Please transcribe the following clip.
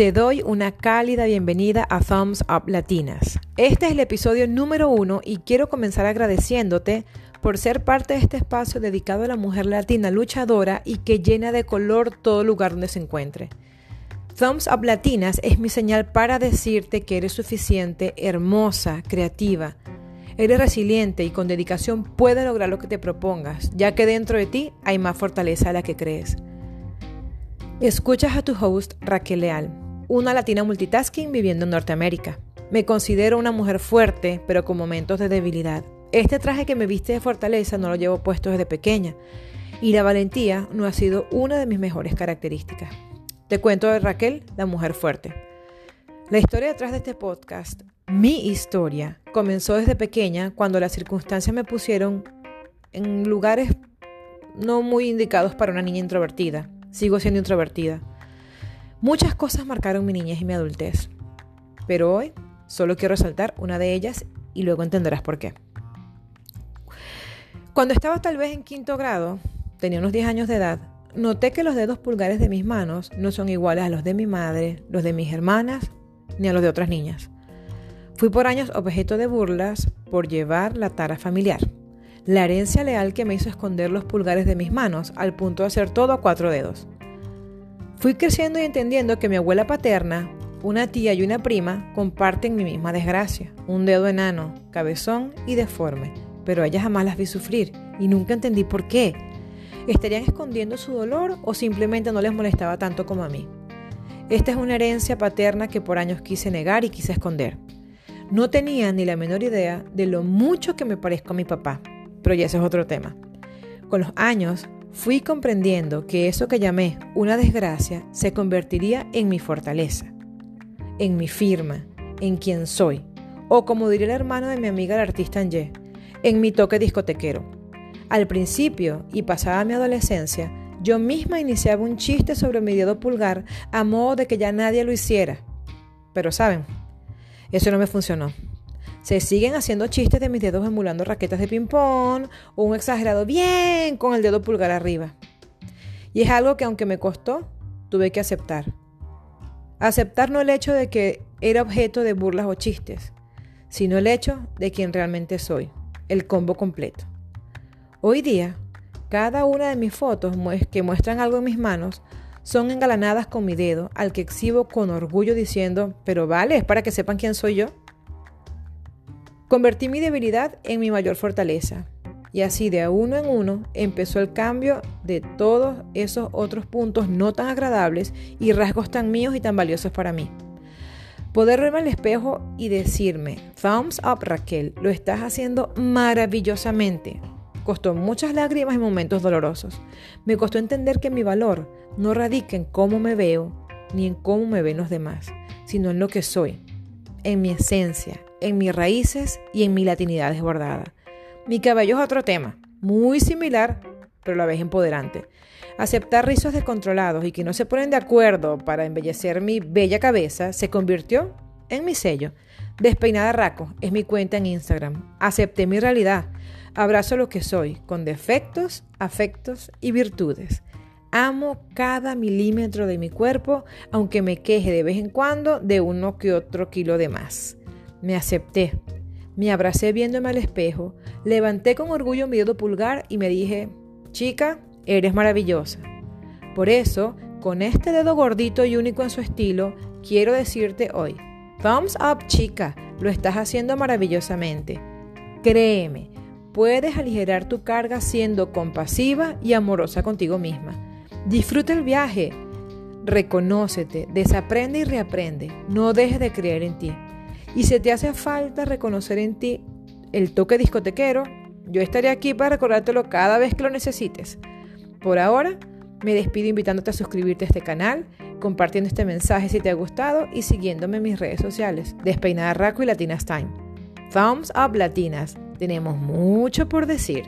Te doy una cálida bienvenida a Thumbs Up Latinas. Este es el episodio número uno y quiero comenzar agradeciéndote por ser parte de este espacio dedicado a la mujer latina luchadora y que llena de color todo lugar donde se encuentre. Thumbs Up Latinas es mi señal para decirte que eres suficiente, hermosa, creativa. Eres resiliente y con dedicación puedes lograr lo que te propongas, ya que dentro de ti hay más fortaleza de la que crees. Escuchas a tu host Raquel Leal una latina multitasking viviendo en Norteamérica. Me considero una mujer fuerte, pero con momentos de debilidad. Este traje que me viste de fortaleza no lo llevo puesto desde pequeña, y la valentía no ha sido una de mis mejores características. Te cuento de Raquel, la mujer fuerte. La historia detrás de este podcast, mi historia, comenzó desde pequeña cuando las circunstancias me pusieron en lugares no muy indicados para una niña introvertida. Sigo siendo introvertida. Muchas cosas marcaron mi niñez y mi adultez, pero hoy solo quiero resaltar una de ellas y luego entenderás por qué. Cuando estaba tal vez en quinto grado, tenía unos 10 años de edad, noté que los dedos pulgares de mis manos no son iguales a los de mi madre, los de mis hermanas, ni a los de otras niñas. Fui por años objeto de burlas por llevar la tara familiar, la herencia leal que me hizo esconder los pulgares de mis manos al punto de hacer todo a cuatro dedos. Fui creciendo y entendiendo que mi abuela paterna, una tía y una prima comparten mi misma desgracia, un dedo enano, cabezón y deforme, pero ellas jamás las vi sufrir y nunca entendí por qué. ¿Estarían escondiendo su dolor o simplemente no les molestaba tanto como a mí? Esta es una herencia paterna que por años quise negar y quise esconder. No tenía ni la menor idea de lo mucho que me parezco a mi papá, pero ya ese es otro tema. Con los años Fui comprendiendo que eso que llamé una desgracia se convertiría en mi fortaleza, en mi firma, en quien soy, o como diría el hermano de mi amiga la artista Anje, en mi toque discotequero. Al principio y pasada mi adolescencia, yo misma iniciaba un chiste sobre mi dedo pulgar a modo de que ya nadie lo hiciera. Pero saben, eso no me funcionó. Se siguen haciendo chistes de mis dedos emulando raquetas de ping-pong o un exagerado bien con el dedo pulgar arriba. Y es algo que aunque me costó, tuve que aceptar. Aceptar no el hecho de que era objeto de burlas o chistes, sino el hecho de quien realmente soy, el combo completo. Hoy día, cada una de mis fotos que muestran algo en mis manos son engalanadas con mi dedo, al que exhibo con orgullo diciendo, pero vale, es para que sepan quién soy yo. Convertí mi debilidad en mi mayor fortaleza. Y así de uno en uno empezó el cambio de todos esos otros puntos no tan agradables y rasgos tan míos y tan valiosos para mí. Poder verme al espejo y decirme, thumbs up Raquel, lo estás haciendo maravillosamente. Costó muchas lágrimas y momentos dolorosos. Me costó entender que mi valor no radica en cómo me veo ni en cómo me ven los demás, sino en lo que soy, en mi esencia, en mis raíces y en mi latinidad desbordada. Mi cabello es otro tema, muy similar, pero a la vez empoderante. Aceptar rizos descontrolados y que no se ponen de acuerdo para embellecer mi bella cabeza se convirtió en mi sello. Despeinada Raco es mi cuenta en Instagram. Acepté mi realidad. Abrazo lo que soy, con defectos, afectos y virtudes. Amo cada milímetro de mi cuerpo, aunque me queje de vez en cuando de uno que otro kilo de más. Me acepté, me abracé viéndome al espejo, levanté con orgullo mi dedo pulgar y me dije, chica, eres maravillosa. Por eso, con este dedo gordito y único en su estilo, quiero decirte hoy, thumbs up chica, lo estás haciendo maravillosamente. Créeme, puedes aligerar tu carga siendo compasiva y amorosa contigo misma. Disfruta el viaje. Reconócete, desaprende y reaprende. No dejes de creer en ti. Y si te hace falta reconocer en ti el toque discotequero, yo estaré aquí para recordártelo cada vez que lo necesites. Por ahora, me despido invitándote a suscribirte a este canal, compartiendo este mensaje si te ha gustado y siguiéndome en mis redes sociales, Despeinada Raco y Latinas Time. Thumbs up Latinas, tenemos mucho por decir.